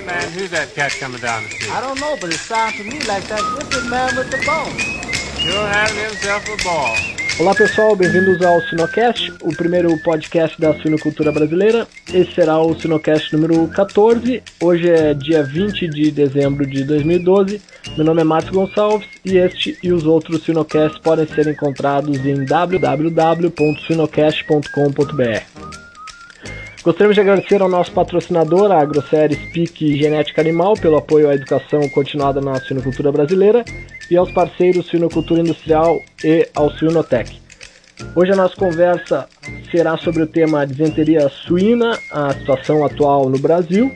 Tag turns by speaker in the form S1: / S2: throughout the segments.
S1: Hey man, who's that cat coming down the street?
S2: I don't know, but it sounds to me like that wicked man with the bone.
S1: Having himself a ball.
S3: Olá pessoal, bem-vindos ao Sinocast, o primeiro podcast da suinocultura brasileira. Esse será o Sinocast número 14. Hoje é dia 20 de dezembro de 2012. Meu nome é Marcos Gonçalves e este e os outros Sinocasts podem ser encontrados em www.sinocast.com.br. Gostaríamos de agradecer ao nosso patrocinador, a AgroSérie Speak Genética Animal, pelo apoio à educação continuada na suinocultura brasileira e aos parceiros Suinocultura Industrial e ao Suinotec. Hoje a nossa conversa será sobre o tema disenteria suína, a situação atual no Brasil.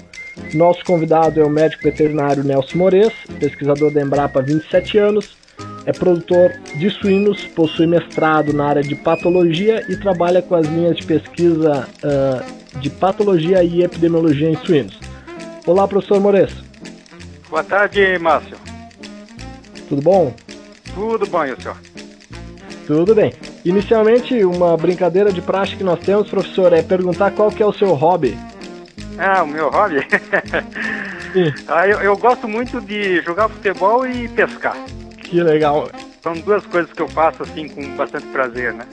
S3: Nosso convidado é o médico veterinário Nelson Mores, pesquisador da Embrapa há 27 anos, é produtor de suínos, possui mestrado na área de patologia e trabalha com as linhas de pesquisa uh, de patologia e epidemiologia em suínos. Olá, professor Mores.
S4: Boa tarde, Márcio.
S3: Tudo bom?
S4: Tudo bom, e o senhor?
S3: Tudo bem. Inicialmente, uma brincadeira de praxe que nós temos, professor, é perguntar qual que é o seu hobby.
S4: Ah, o meu hobby? ah, eu, eu gosto muito de jogar futebol e pescar.
S3: Que legal.
S4: São duas coisas que eu faço assim com bastante prazer, né?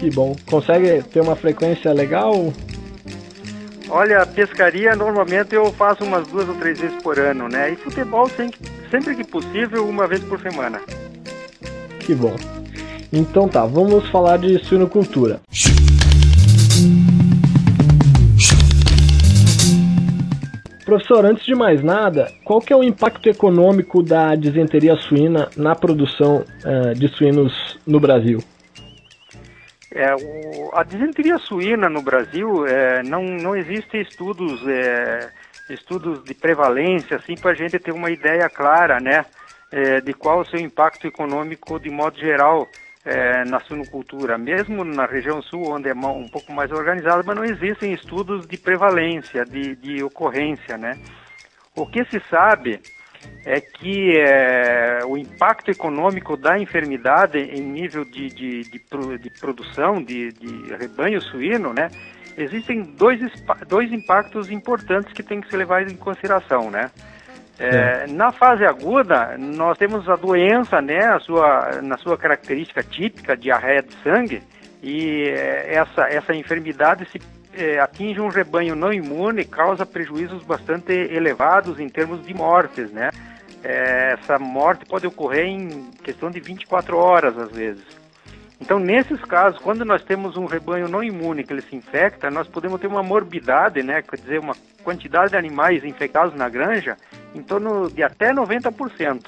S3: Que bom. Consegue ter uma frequência legal?
S4: Olha, pescaria normalmente eu faço umas duas ou três vezes por ano, né? E futebol sempre, que possível, uma vez por semana.
S3: Que bom. Então tá, vamos falar de suinocultura. Professor, antes de mais nada, qual que é o impacto econômico da disenteria suína na produção uh, de suínos no Brasil?
S4: É, o, a disenteria suína no Brasil é, não, não existem estudos é, estudos de prevalência assim para a gente ter uma ideia clara, né, é, de qual o seu impacto econômico de modo geral é, na suinocultura, mesmo na região sul, onde é um pouco mais organizada, mas não existem estudos de prevalência, de, de ocorrência, né? O que se sabe é que é, o impacto econômico da enfermidade em nível de, de, de, de produção de, de, rebanho suíno, né? Existem dois, dois impactos importantes que tem que ser levados em consideração, né? É, na fase aguda, nós temos a doença, né, a sua, na sua característica típica, diarreia de sangue, e é, essa, essa enfermidade se é, atinge um rebanho não imune e causa prejuízos bastante elevados em termos de mortes, né? É, essa morte pode ocorrer em questão de 24 horas, às vezes. Então, nesses casos, quando nós temos um rebanho não imune que ele se infecta, nós podemos ter uma morbidade, né, quer dizer, uma quantidade de animais infectados na granja em torno de até 90%.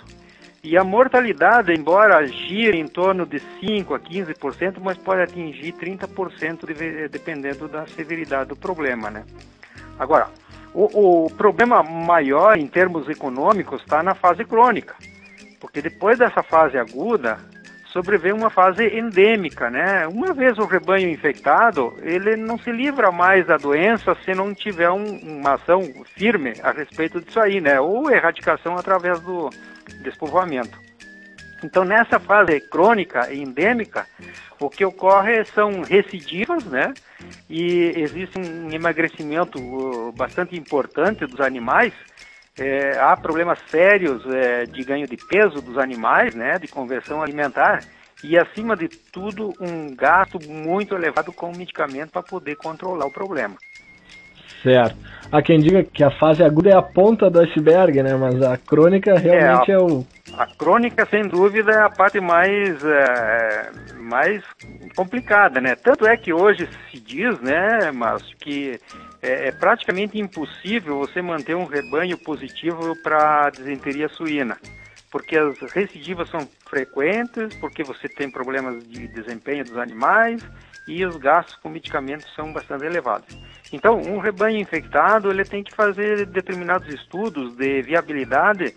S4: E a mortalidade, embora gire em torno de 5 a 15%, mas pode atingir 30% de, dependendo da severidade do problema, né? Agora, o, o problema maior em termos econômicos está na fase crônica, porque depois dessa fase aguda, sobrevém uma fase endêmica, né? Uma vez o rebanho infectado, ele não se livra mais da doença se não tiver um, uma ação firme a respeito disso aí, né? Ou erradicação através do despovoamento. Então, nessa fase crônica e endêmica, o que ocorre são recidivas, né? E existe um emagrecimento uh, bastante importante dos animais, é, há problemas sérios é, de ganho de peso dos animais, né, de conversão alimentar, e acima de tudo um gasto muito elevado com medicamento para poder controlar o problema.
S3: Certo. Há quem diga que a fase aguda é a ponta do iceberg, né? Mas a crônica realmente é, a, é o.
S4: A crônica, sem dúvida, é a parte mais, é, mais complicada, né? Tanto é que hoje se diz, né, mas que é, é praticamente impossível você manter um rebanho positivo para disenteria suína, porque as recidivas são frequentes, porque você tem problemas de desempenho dos animais e os gastos com medicamentos são bastante elevados. Então, um rebanho infectado ele tem que fazer determinados estudos de viabilidade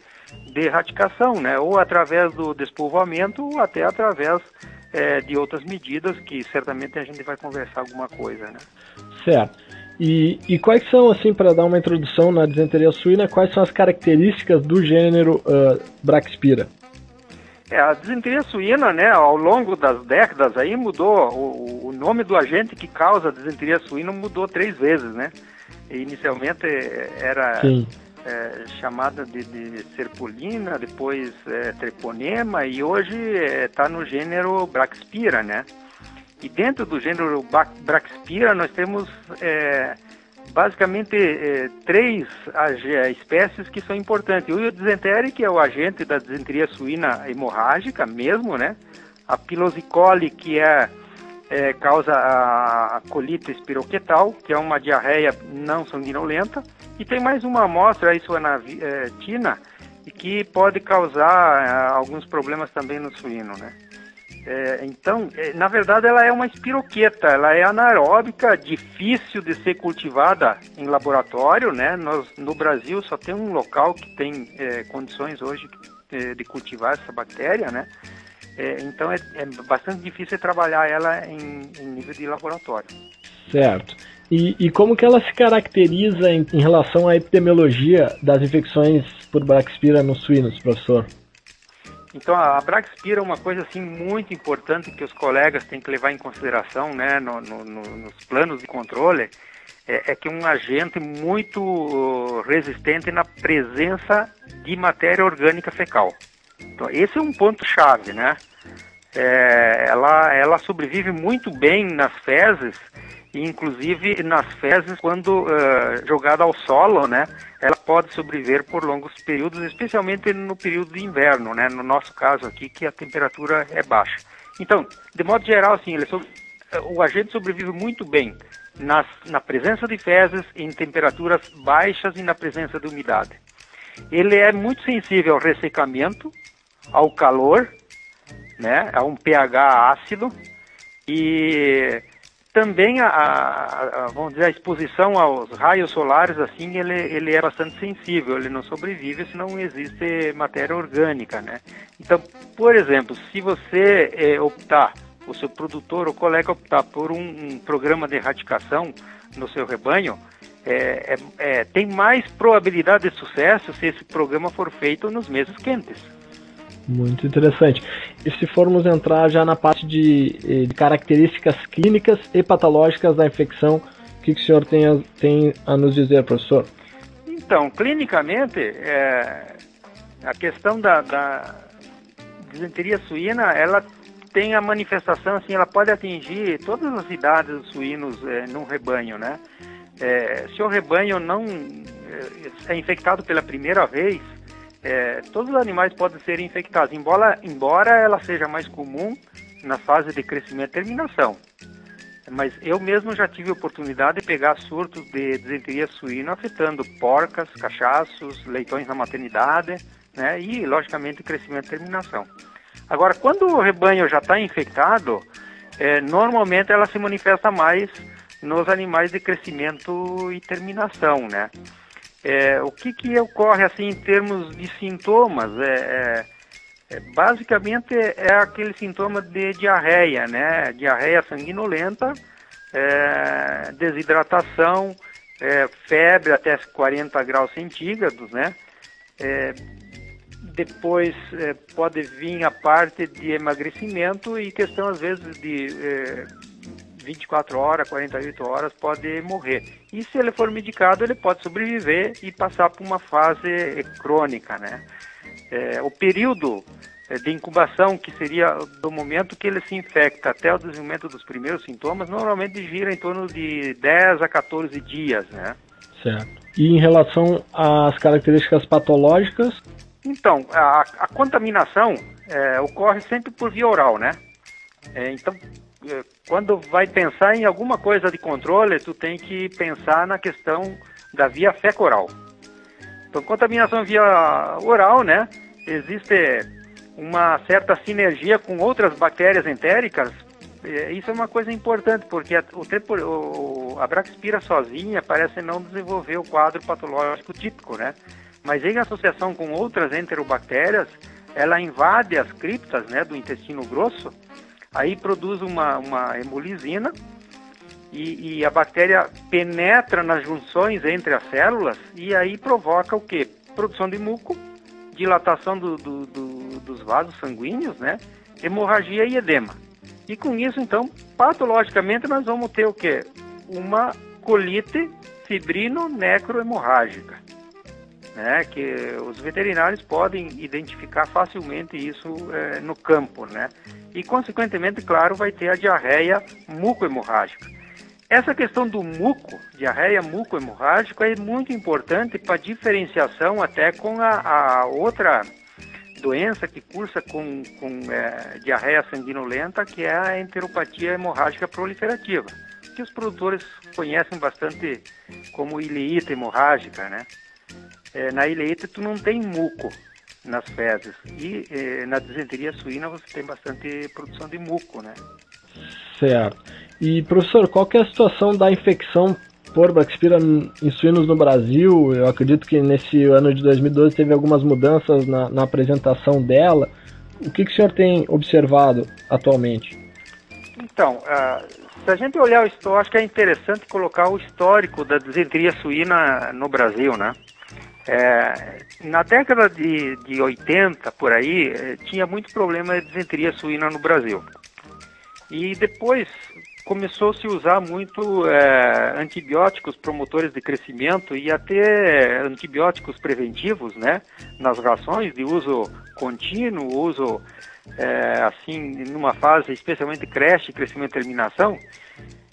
S4: de erradicação, né? ou através do despovoamento, ou até através é, de outras medidas que certamente a gente vai conversar alguma coisa. Né?
S3: Certo. E, e quais são, assim, para dar uma introdução na disenteria suína, quais são as características do gênero uh, Braxpira?
S4: É, a disenteria suína, né, ao longo das décadas aí mudou, o, o nome do agente que causa a disenteria suína mudou três vezes, né? inicialmente era é, chamada de, de, serpolina, depois é, treponema e hoje está é, no gênero Braxpira, né? E dentro do gênero Braxpira nós temos é, basicamente é, três espécies que são importantes. O disenteria, que é o agente da disenteria suína hemorrágica mesmo, né? A pilosicole, que é, é causa a, a colite espiroquetal, que é uma diarreia não sanguinolenta. E tem mais uma amostra, a isuanatina, que pode causar é, alguns problemas também no suíno, né? É, então, é, na verdade, ela é uma espiroqueta, ela é anaeróbica, difícil de ser cultivada em laboratório, né? Nós, no Brasil só tem um local que tem é, condições hoje de, de, cultivar essa bactéria, né? É, então, é, é, bastante difícil trabalhar ela em, em, nível de laboratório.
S3: Certo. E, e como que ela se caracteriza em, em relação à epidemiologia das infecções por Braxpira nos suínos, professor?
S4: Então a Braxpira é uma coisa assim muito importante que os colegas têm que levar em consideração, né, no, no, nos planos de controle, é, é, que um agente muito uh, resistente na presença de matéria orgânica fecal. Então esse é um ponto chave, né? É, ela, ela sobrevive muito bem nas fezes inclusive nas fezes, quando uh, jogada ao solo, né, ela pode sobreviver por longos períodos, especialmente no período de inverno, né, no nosso caso aqui, que a temperatura é baixa. Então, de modo geral, assim, o agente sobrevive muito bem nas, na presença de fezes, em temperaturas baixas e na presença de umidade. Ele é muito sensível ao ressecamento, ao calor, né, a um pH ácido e também a, a, a, vamos dizer, a exposição aos raios solares, assim, ele, ele é bastante sensível, ele não sobrevive se não existe matéria orgânica, né? Então, por exemplo, se você é, optar, o seu produtor ou colega optar por um, um programa de erradicação no seu rebanho, é, é, é, tem mais probabilidade de sucesso se esse programa for feito nos meses quentes.
S3: Muito interessante. E se formos entrar já na parte de, eh, de características clínicas e patológicas da infecção, o que, que o senhor tem a, tem a nos dizer, professor?
S4: Então, clinicamente, é, a questão da, da disenteria suína, ela tem a manifestação, assim, ela pode atingir todas as idades dos suínos é, num rebanho, né? É, se o rebanho não é, é infectado pela primeira vez, é, todos os animais podem ser infectados, embora, embora ela seja mais comum na fase de crescimento e terminação. Mas eu mesmo já tive oportunidade de pegar surtos de desenteria suína afetando porcas, cachaços, leitões na maternidade, né, e logicamente crescimento e terminação. Agora, quando o rebanho já está infectado, é, normalmente ela se manifesta mais nos animais de crescimento e terminação, né? É, o que, que ocorre assim em termos de sintomas? É, é, é basicamente é aquele sintoma de diarreia, né? Diarreia sanguinolenta, é, desidratação, é, febre até 40 graus centígrados, né? depois pode vir a parte de emagrecimento e questão às vezes de 24 horas, 48 horas, pode morrer. E se ele for medicado, ele pode sobreviver e passar por uma fase crônica, né? É, o período é, de incubação, que seria do momento que ele se infecta até o desenvolvimento dos primeiros sintomas, normalmente gira em torno de 10 a 14 dias, né?
S3: Certo. E em relação às características patológicas?
S4: Então, a, a contaminação é, ocorre sempre por via oral, né? É, então, quando vai pensar em alguma coisa de controle, tu tem que pensar na questão da via fecal. Então, contaminação via oral, né? Existe uma certa sinergia com outras bactérias entéricas. É, isso é uma coisa importante, porque o tempo, o, a Braxpira sozinha parece não desenvolver o quadro patológico típico, né? Mas em associação com outras enterobactérias, ela invade as criptas né, do intestino grosso Aí produz uma, uma hemolisina e, e, a bactéria penetra nas junções entre as células e aí provoca o que? Produção de muco, dilatação do, do, do, dos vasos sanguíneos, né? Hemorragia e edema. E com isso, então, patologicamente, nós vamos ter o quê? Uma colite fibrino-necrohemorrágica, né? Que os veterinários podem identificar facilmente isso é, no campo, né? E, consequentemente, claro, vai ter a diarreia mucohemorrágica. Essa questão do muco, diarreia mucohemorrágica, é muito importante para diferenciação até com a, a outra doença que cursa com, com é, diarreia sanguinolenta, que é a enteropatia hemorrágica proliferativa, que os produtores conhecem bastante como ileíta hemorrágica, né? É, na ileíta tu não tem muco nas fezes e é, na disenteria suína você tem bastante produção de muco, né?
S3: Certo. E professor, qual que é a situação da infecção por Braxpira em suínos no Brasil. Eu acredito que nesse ano de 2012 teve algumas mudanças na, na apresentação dela. O que, que o senhor tem observado atualmente?
S4: Então, uh, se a gente olhar o histórico, acho que é interessante colocar o histórico da disenteria suína no Brasil, né? É, na década de, de 80, por aí, eh, tinha muito problema de disenteria suína no Brasil. E depois, começou a se usar muito é, antibióticos promotores de crescimento e até antibióticos preventivos, né, nas rações de uso contínuo, uso é, assim numa fase especialmente creche, crescimento e terminação.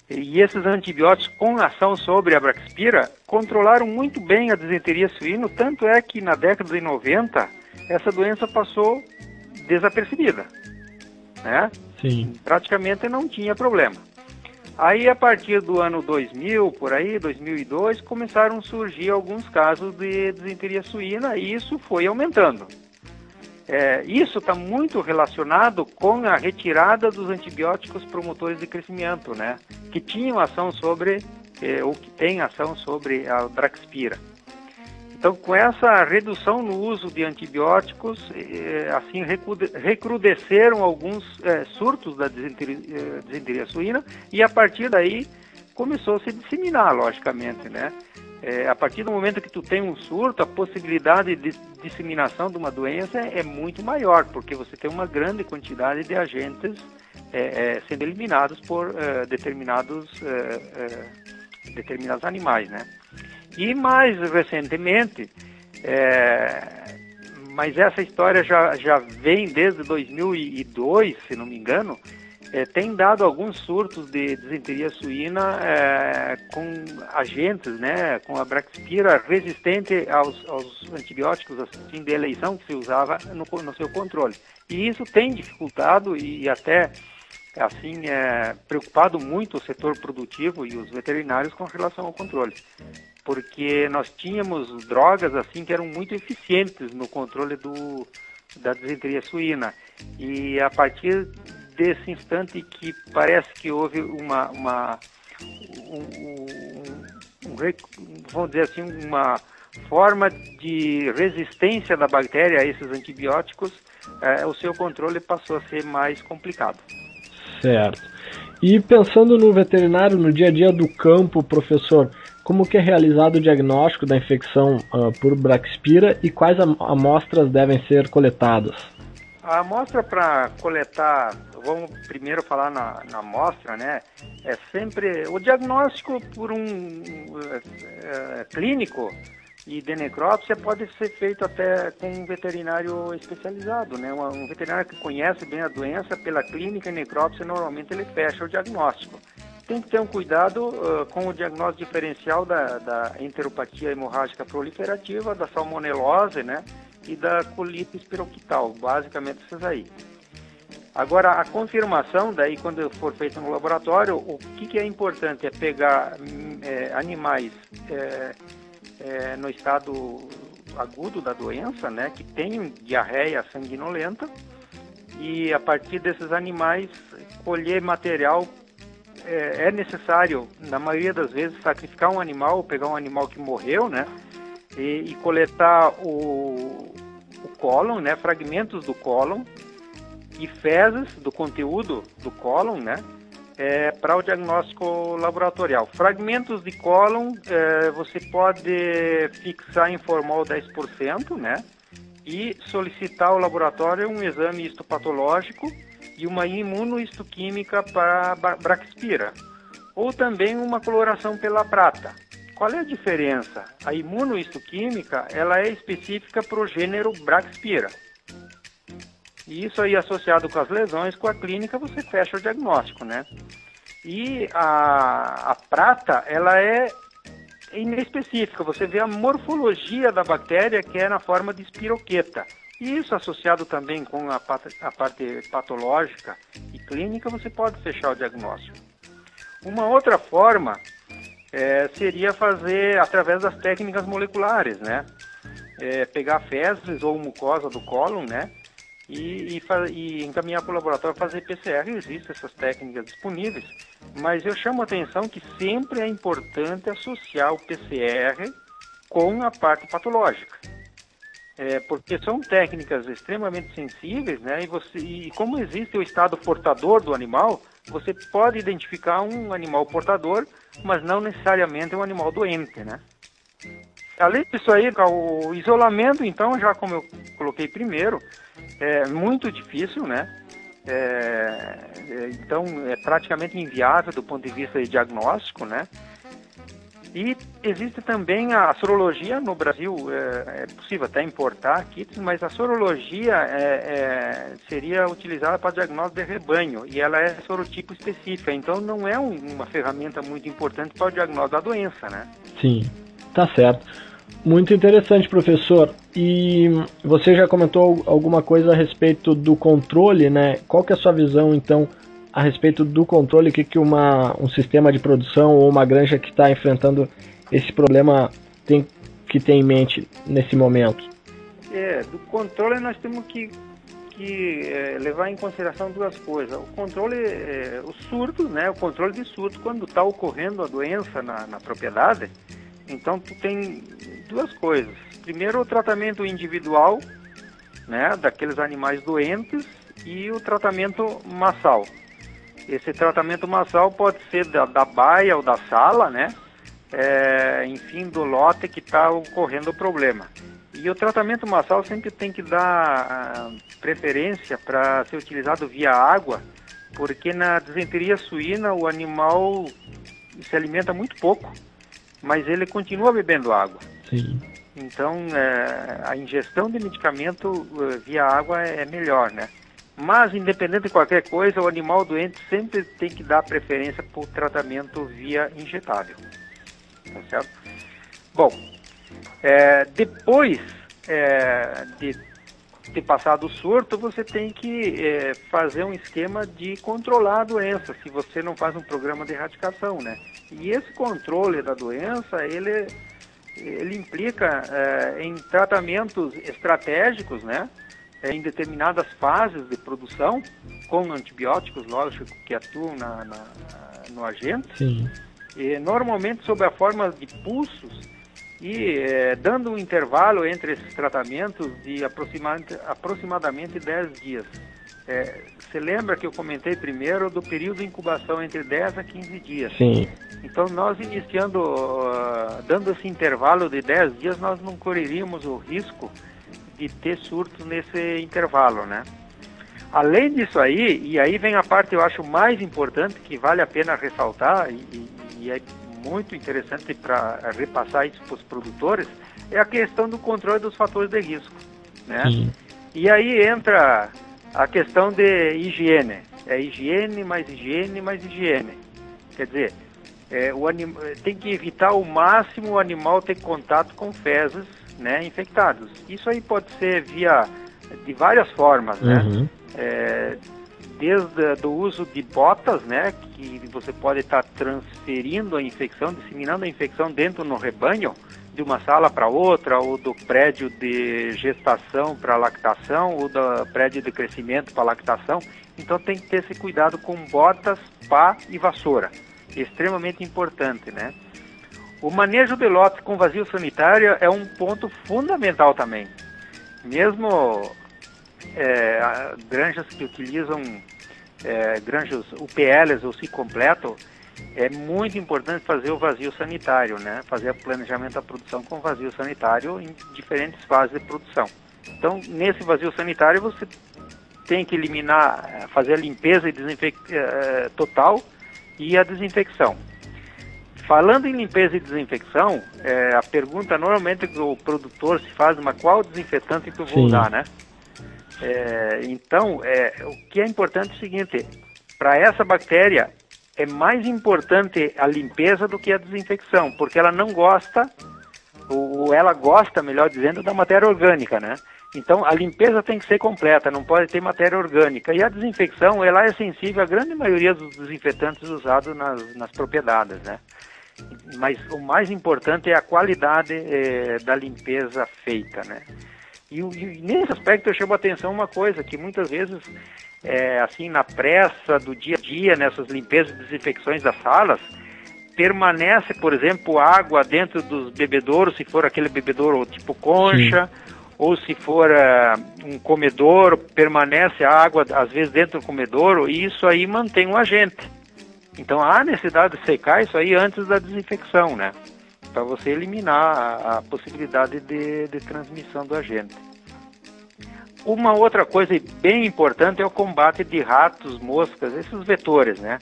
S4: E esses antibióticos com ação sobre a Braxpira controlaram muito bem a disenteria suína, tanto é que na década de 90 essa doença passou desapercebida, né?
S3: Sim.
S4: Praticamente não tinha problema. Aí, a partir do ano 2000, por aí, 2002, começaram a surgir alguns casos de desinteria suína e isso foi aumentando. É, isso está muito relacionado com a retirada dos antibióticos promotores de crescimento, né? Que tinham ação sobre, é, ou que tem ação sobre a Draxpira. Então, com essa redução no uso de antibióticos, eh, assim recrudesceram alguns eh, surtos da disenteria, eh, disenteria, suína e a partir daí começou a se disseminar, logicamente, né? A partir do momento que tu tem um surto, a possibilidade de disseminação de uma doença é muito maior, porque você tem uma grande quantidade de agentes sendo eliminados por determinados determinados animais, né? E mais recentemente, é, mas essa história já, já vem desde 2002, se não me engano, é, tem dado alguns surtos de desenteria suína é, com agentes, né, com a Braxpira resistente aos, aos, antibióticos assim, de eleição que se usava no, no seu controle. E isso tem dificultado e, até assim é, preocupado muito o setor produtivo e os veterinários com relação ao controle porque nós tínhamos drogas assim que eram muito eficientes no controle do, da desenteria suína. E a partir desse instante que parece que houve uma, uma um, um, um, vamos dizer assim, uma forma de resistência da bactéria a esses antibióticos, eh, o seu controle passou a ser mais complicado.
S3: Certo. E pensando no veterinário, no dia a dia do campo, professor, como que é realizado o diagnóstico da infecção uh, por Braxpira e quais am amostras devem ser coletadas?
S4: A amostra para coletar, vamos primeiro falar na, na amostra, né? É sempre o diagnóstico por um é, clínico e de necrópsia pode ser feito até com um veterinário especializado, né? Um, um veterinário que conhece bem a doença pela clínica e necrópsia normalmente ele fecha o diagnóstico tem que ter um cuidado uh, com o diagnóstico diferencial da, da enteropatia hemorrágica proliferativa, da salmonelose, né, e da colite espiroquital, basicamente essas aí. Agora, a confirmação, daí quando for feita no laboratório, o que, que é importante é pegar é, animais é, é, no estado agudo da doença, né, que tem diarreia sanguinolenta, e a partir desses animais colher material é, é, necessário, na maioria das vezes, sacrificar um animal, pegar um animal que morreu, né? E, e coletar o, o cólon, né? Fragmentos do cólon e fezes do conteúdo do cólon, né? É, para o diagnóstico laboratorial. Fragmentos de cólon é, você pode fixar em formol 10%, né? e solicitar ao laboratório um exame histopatológico e uma imunohistoquímica para Braxpira, ou também uma coloração pela prata. Qual é a diferença? A imunohistoquímica ela é específica para o gênero Braxpira. E isso aí associado com as lesões, com a clínica, você fecha o diagnóstico, né? E a, a prata, ela é inespecífica. Você vê a morfologia da bactéria que é na forma de espiroqueta. E isso associado também com a, a parte patológica e clínica, você pode fechar o diagnóstico. Uma outra forma é, seria fazer através das técnicas moleculares, né? É, pegar fezes ou mucosa do cólon, né? E, e, e encaminhar para o laboratório fazer PCR. Existem essas técnicas disponíveis, mas eu chamo a atenção que sempre é importante associar o PCR com a parte patológica. É, porque são técnicas extremamente sensíveis, né? E, você, e como existe o estado portador do animal, você pode identificar um animal portador, mas não necessariamente um animal doente, né? Além disso aí, o isolamento, então, já como eu coloquei primeiro, é muito difícil, né? É, é então, é praticamente inviável do ponto de vista de diagnóstico, né? E existe também a sorologia no Brasil, é, é possível até importar kits, mas a sorologia é, é, seria utilizada para diagnóstico de rebanho e ela é sorotipo específica, então não é um, uma ferramenta muito importante para o diagnóstico da doença, né?
S3: Sim, tá certo. Muito interessante, professor. E você já comentou alguma coisa a respeito do controle, né? Qual que é a sua visão, então, a respeito do controle, o que, que uma, um sistema de produção ou uma granja que está enfrentando esse problema tem que ter em mente nesse momento?
S4: É, do controle nós temos que, que é, levar em consideração duas coisas. O controle, é, o surto, né, o controle de surto, quando está ocorrendo a doença na, na propriedade, então tu tem duas coisas. Primeiro, o tratamento individual, né, daqueles animais doentes e o tratamento massal. Esse tratamento massal pode ser da, da baia ou da sala, né? É, enfim, do lote que está ocorrendo o problema. E o tratamento massal sempre tem que dar uh, preferência para ser utilizado via água, porque na desenteria suína o animal se alimenta muito pouco, mas ele continua bebendo água.
S3: Sim.
S4: Então, é, a ingestão de medicamento uh, via água é melhor, né? Mas, independente de qualquer coisa, o animal doente sempre tem que dar preferência o tratamento via injetável. Tá certo? Bom, é, depois é, de ter passado o surto, você tem que é, fazer um esquema de controlar a doença, se você não faz um programa de erradicação, né? E esse controle da doença, ele, ele implica é, em tratamentos estratégicos, né? É, em determinadas fases de produção, com antibióticos, lógico, que atuam na, na, no agente,
S3: Sim.
S4: E, normalmente sob a forma de pulsos e é, dando um intervalo entre esses tratamentos de aproximadamente, aproximadamente 10 dias. É, você lembra que eu comentei primeiro do período de incubação entre 10 a 15 dias?
S3: Sim.
S4: Então, nós iniciando, uh, dando esse intervalo de 10 dias, nós não correríamos o risco de ter surtos nesse intervalo, né? Além disso aí, e aí vem a parte eu acho mais importante que vale a pena ressaltar e, e é muito interessante para repassar isso para os produtores, é a questão do controle dos fatores de risco, né?
S3: Sim.
S4: E aí entra a questão de higiene, é higiene mais higiene mais higiene, quer dizer, é, o anim... tem que evitar ao máximo o animal ter contato com fezes né, infectados. Isso aí pode ser via de várias formas, né?
S3: Uhum.
S4: É, desde o uso de botas, né, que você pode estar tá transferindo a infecção, disseminando a infecção dentro no rebanho, de uma sala para outra, ou do prédio de gestação para lactação, ou do prédio de crescimento para lactação. Então tem que ter esse cuidado com botas, pá e vassoura. Extremamente importante, né? O manejo de lotes com vazio sanitário é um ponto fundamental também. Mesmo é, granjas que utilizam é, granjas UPLs ou se completo, é muito importante fazer o vazio sanitário, né? Fazer o planejamento da produção com vazio sanitário em diferentes fases de produção. Então, nesse vazio sanitário, você tem que eliminar, fazer a limpeza e desinfec uh, total e a desinfecção. Falando em limpeza e desinfecção, é, a pergunta normalmente que o produtor se faz, mas qual desinfetante que eu vou Sim. usar, né? É, então, é, o que é importante é o seguinte, para essa bactéria é mais importante a limpeza do que a desinfecção, porque ela não gosta, ou ela gosta, melhor dizendo, da matéria orgânica, né? Então, a limpeza tem que ser completa, não pode ter matéria orgânica. E a desinfecção, ela é sensível à grande maioria dos desinfetantes usados nas, nas propriedades, né? Mas o mais importante é a qualidade é, da limpeza feita, né? E, e, nesse aspecto eu chamo a atenção uma coisa, que muitas vezes, é, assim, na pressa do dia a dia, nessas limpezas e desinfecções das salas, permanece, por exemplo, água dentro dos bebedouros, se for aquele bebedouro tipo concha, Sim. ou se for uh, um comedouro, permanece a água, às vezes, dentro do comedouro, e isso aí mantém o agente. Então há necessidade de secar isso aí antes da desinfecção, né? Para você eliminar a, a possibilidade de, de transmissão do agente. Uma outra coisa bem importante é o combate de ratos, moscas, esses vetores, né?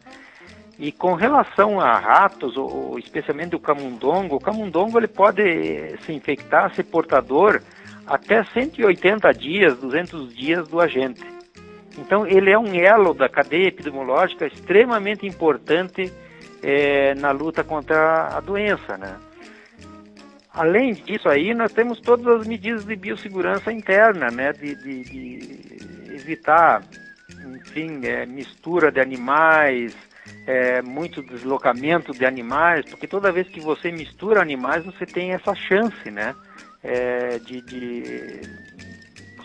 S4: E com relação a ratos, ou, especialmente o camundongo, o camundongo ele pode se infectar, ser portador até 180 dias, 200 dias do agente. Então, ele é um elo da cadeia epidemiológica extremamente importante é, na luta contra a doença, né? Além disso aí, nós temos todas as medidas de biossegurança interna, né? De, de, de evitar, enfim, é, mistura de animais, é, muito deslocamento de animais, porque toda vez que você mistura animais, você tem essa chance, né? É, de, de,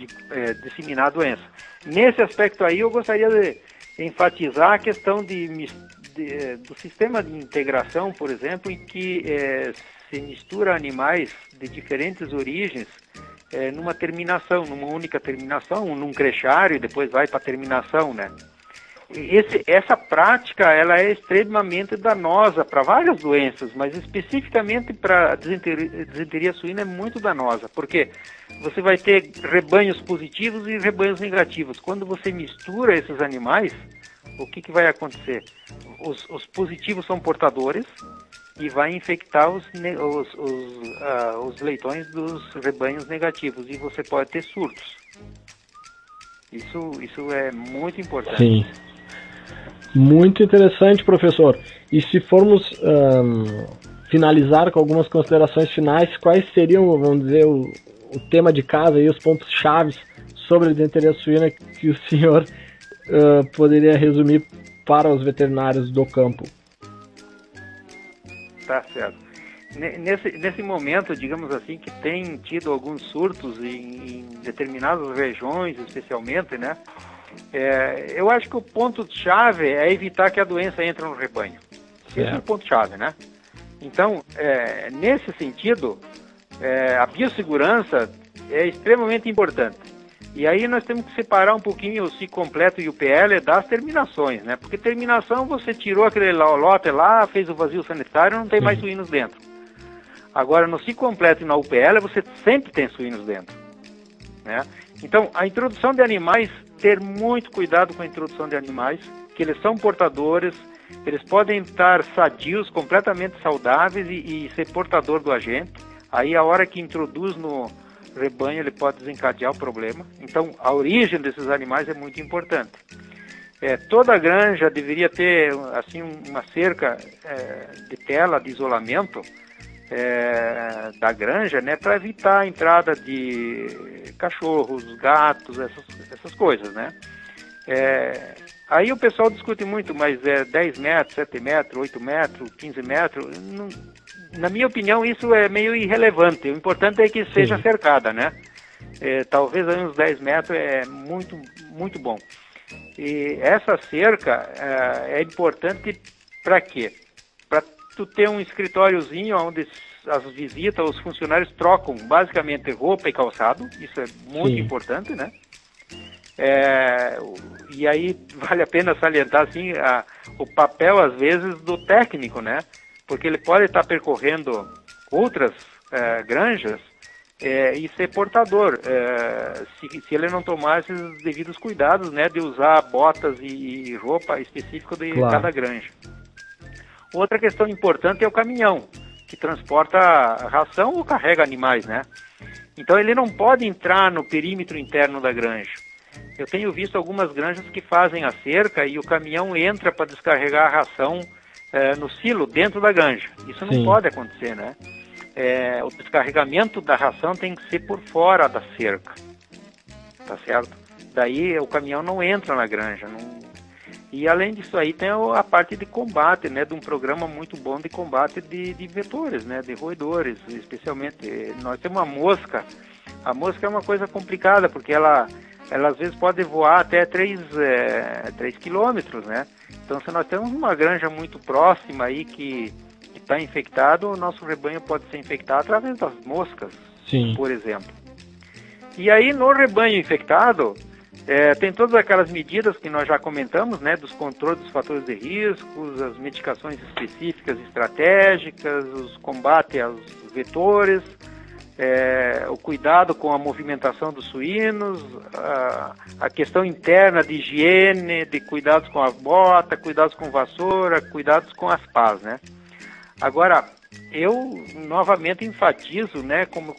S4: de é, disseminar a doença. Nesse aspecto aí, eu gostaria de enfatizar a questão de, de do sistema de integração, por exemplo, em que é, se mistura animais de diferentes origens é, numa terminação, numa única terminação, num crechário e depois vai para a terminação, né? Esse, essa prática ela é extremamente danosa para várias doenças, mas especificamente para a disenteria suína é muito danosa, porque você vai ter rebanhos positivos e rebanhos negativos. Quando você mistura esses animais, o que, que vai acontecer? Os, os positivos são portadores e vai infectar os, os, os, uh, os leitões dos rebanhos negativos e você pode ter surtos. Isso, isso é muito importante.
S3: Sim. Muito interessante, professor. E se formos um, finalizar com algumas considerações finais, quais seriam, vamos dizer, o, o tema de casa e os pontos chaves sobre a disenteria suína que o senhor uh, poderia resumir para os veterinários do campo?
S4: Tá certo. Nesse, nesse momento, digamos assim, que tem tido alguns surtos em, em determinadas regiões, especialmente, né? É, eu acho que o ponto-chave é evitar que a doença entre no rebanho. Esse é o ponto-chave, né? Então, é, nesse sentido, é, a biossegurança é extremamente importante. E aí nós temos que separar um pouquinho o ciclo completo e o PL das terminações, né? Porque terminação você tirou aquele lote lá, fez o vazio sanitário, não tem mais suínos dentro. Agora no ciclo completo e na UPL você sempre tem suínos dentro, né? Então a introdução de animais ter muito cuidado com a introdução de animais, que eles são portadores, eles podem estar sadios, completamente saudáveis e, e ser portador do agente. Aí a hora que introduz no rebanho ele pode desencadear o problema. Então a origem desses animais é muito importante. É, toda granja deveria ter assim uma cerca é, de tela de isolamento é, da granja, né, para evitar a entrada de cachorros, gatos, essas, essas coisas, né. É, aí o pessoal discute muito, mas é 10 metros, 7 metros, 8 metros, 15 metros, não, na minha opinião isso é meio irrelevante, o importante é que seja Sim. cercada, né. É, talvez aí uns 10 metros é muito, muito bom. E essa cerca é, é importante para quê? Para tu ter um escritóriozinho onde as visitas, os funcionários trocam basicamente roupa e calçado, isso é muito Sim. importante, né? É, e aí vale a pena salientar assim a, o papel às vezes do técnico, né? Porque ele pode estar percorrendo outras é, granjas é, e ser portador, é, se, se, ele não tomar esses devidos cuidados, né, de usar botas e, e roupa específica de claro. cada granja. Outra questão importante é o caminhão, que transporta ração ou carrega animais, né? Então ele não pode entrar no perímetro interno da granja. Eu tenho visto algumas granjas que fazem a cerca e o caminhão entra para descarregar a ração é, no silo dentro da granja. Isso não Sim. pode acontecer, né? É, o descarregamento da ração tem que ser por fora da cerca, tá certo? Daí o caminhão não entra na granja. Não... E além disso aí tem a parte de combate, né? De um programa muito bom de combate de, de vetores, né? De roedores, especialmente. Nós temos uma mosca. A mosca é uma coisa complicada porque ela ela às vezes pode voar até 3, é, 3 quilômetros, né? Então, se nós temos uma granja muito próxima aí que está infectado, o nosso rebanho pode ser infectado através das moscas, Sim. por exemplo. E aí, no rebanho infectado, é, tem todas aquelas medidas que nós já comentamos, né, dos controles dos fatores de riscos, as medicações específicas estratégicas, os combates aos vetores, é, o cuidado com a movimentação dos suínos, a, a, questão interna de higiene, de cuidados com a bota, cuidados com vassoura, cuidados com as pás, né? Agora, eu novamente enfatizo, né, como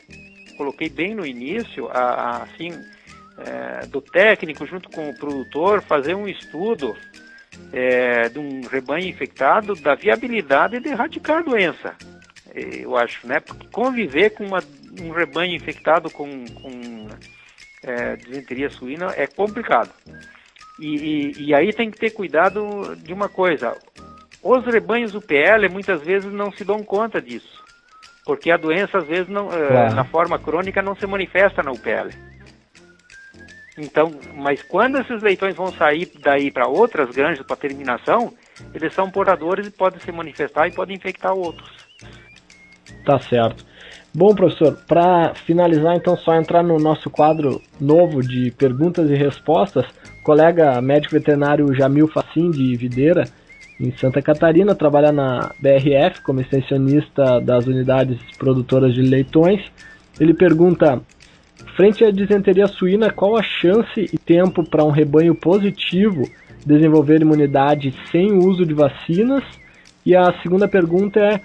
S4: coloquei bem no início, a, a assim, é, do técnico junto com o produtor fazer um estudo é, de um rebanho infectado da viabilidade de erradicar a doença eu acho, né? Porque conviver com uma, um rebanho infectado com, com é, disenteria suína é complicado. E, e, e, aí tem que ter cuidado de uma coisa: os rebanhos UPL muitas vezes não se dão conta disso, porque a doença às vezes não, é, na forma crônica não se manifesta na UPL. Então, mas quando esses leitões vão sair daí para outras granjas para terminação, eles são portadores e podem se manifestar e podem infectar outros.
S3: Tá certo. Bom, professor, para finalizar, então, só entrar no nosso quadro novo de perguntas e respostas. O colega médico veterinário Jamil Facim, de Videira, em Santa Catarina, trabalha na BRF como extensionista das unidades produtoras de leitões. Ele pergunta: frente à disenteria suína, qual a chance e tempo para um rebanho positivo desenvolver imunidade sem o uso de vacinas? E a segunda pergunta é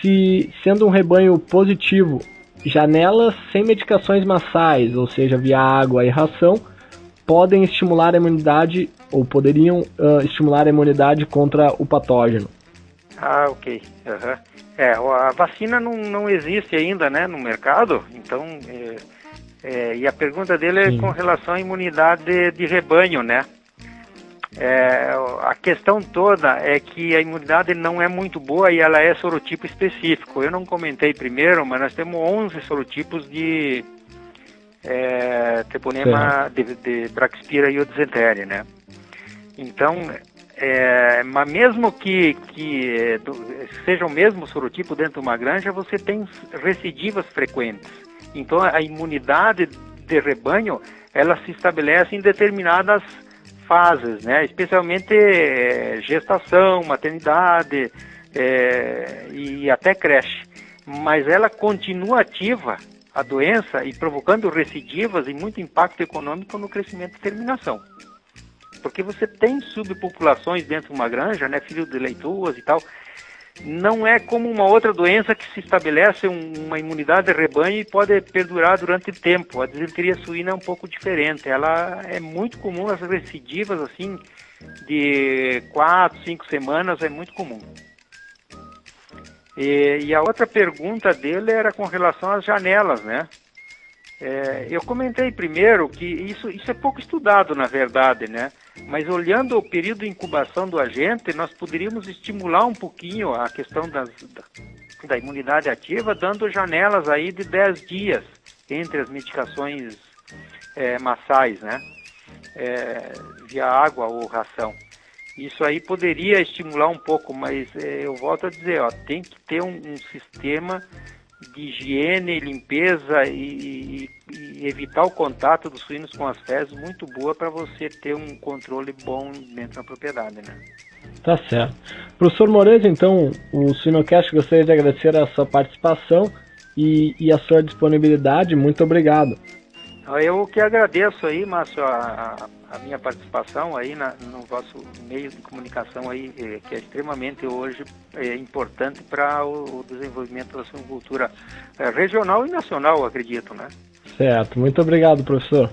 S3: se, sendo um rebanho positivo, janelas sem medicações massais, ou seja, via água e ração, podem estimular a imunidade ou poderiam uh, estimular a imunidade contra o patógeno.
S4: Ah, ok. Uhum. É, a vacina não, não existe ainda né, no mercado, então. É, é, e a pergunta dele é Sim. com relação à imunidade de, de rebanho, né? É, a questão toda é que a imunidade não é muito boa e ela é sorotipo específico. Eu não comentei primeiro, mas nós temos 11 sorotipos de é, treponema de, de Braxpira e disenteria, né? Então, é, mas mesmo que, que seja o mesmo sorotipo dentro de uma granja, você tem recidivas frequentes. Então, a imunidade de rebanho, ela se estabelece em determinadas fases, né? especialmente é, gestação, maternidade é, e até creche. Mas ela continua ativa, a doença, e provocando recidivas e muito impacto econômico no crescimento e terminação. Porque você tem subpopulações dentro de uma granja, né, filho de leituas e tal, não é como uma outra doença que se estabelece um, uma imunidade de rebanho e pode perdurar durante tempo. A disenteria suína é um pouco diferente. Ela é muito comum, as recidivas assim de quatro, cinco semanas é muito comum. E, e a outra pergunta dele era com relação às janelas, né? É, eu comentei primeiro que isso, isso é pouco estudado, na verdade, né? Mas olhando o período de incubação do agente, nós poderíamos estimular um pouquinho a questão das, da, da imunidade ativa, dando janelas aí de 10 dias entre as medicações é, massais, né? É, via água ou ração. Isso aí poderia estimular um pouco, mas é, eu volto a dizer, ó, tem que ter um, um sistema de higiene, limpeza e, e, evitar o contato dos suínos com as fezes muito boa para você ter um controle bom dentro da propriedade, né?
S3: Tá certo. Professor Moreira, então, o Sinocast gostaria de agradecer a sua participação e, e a sua disponibilidade. Muito obrigado.
S4: Eu que agradeço aí, Márcio, a, a minha participação aí na, no vosso meio de comunicação aí, eh, que é extremamente hoje é, importante para o, o, desenvolvimento da suinocultura é, regional e nacional, acredito, né?
S3: Certo. Muito obrigado, professor.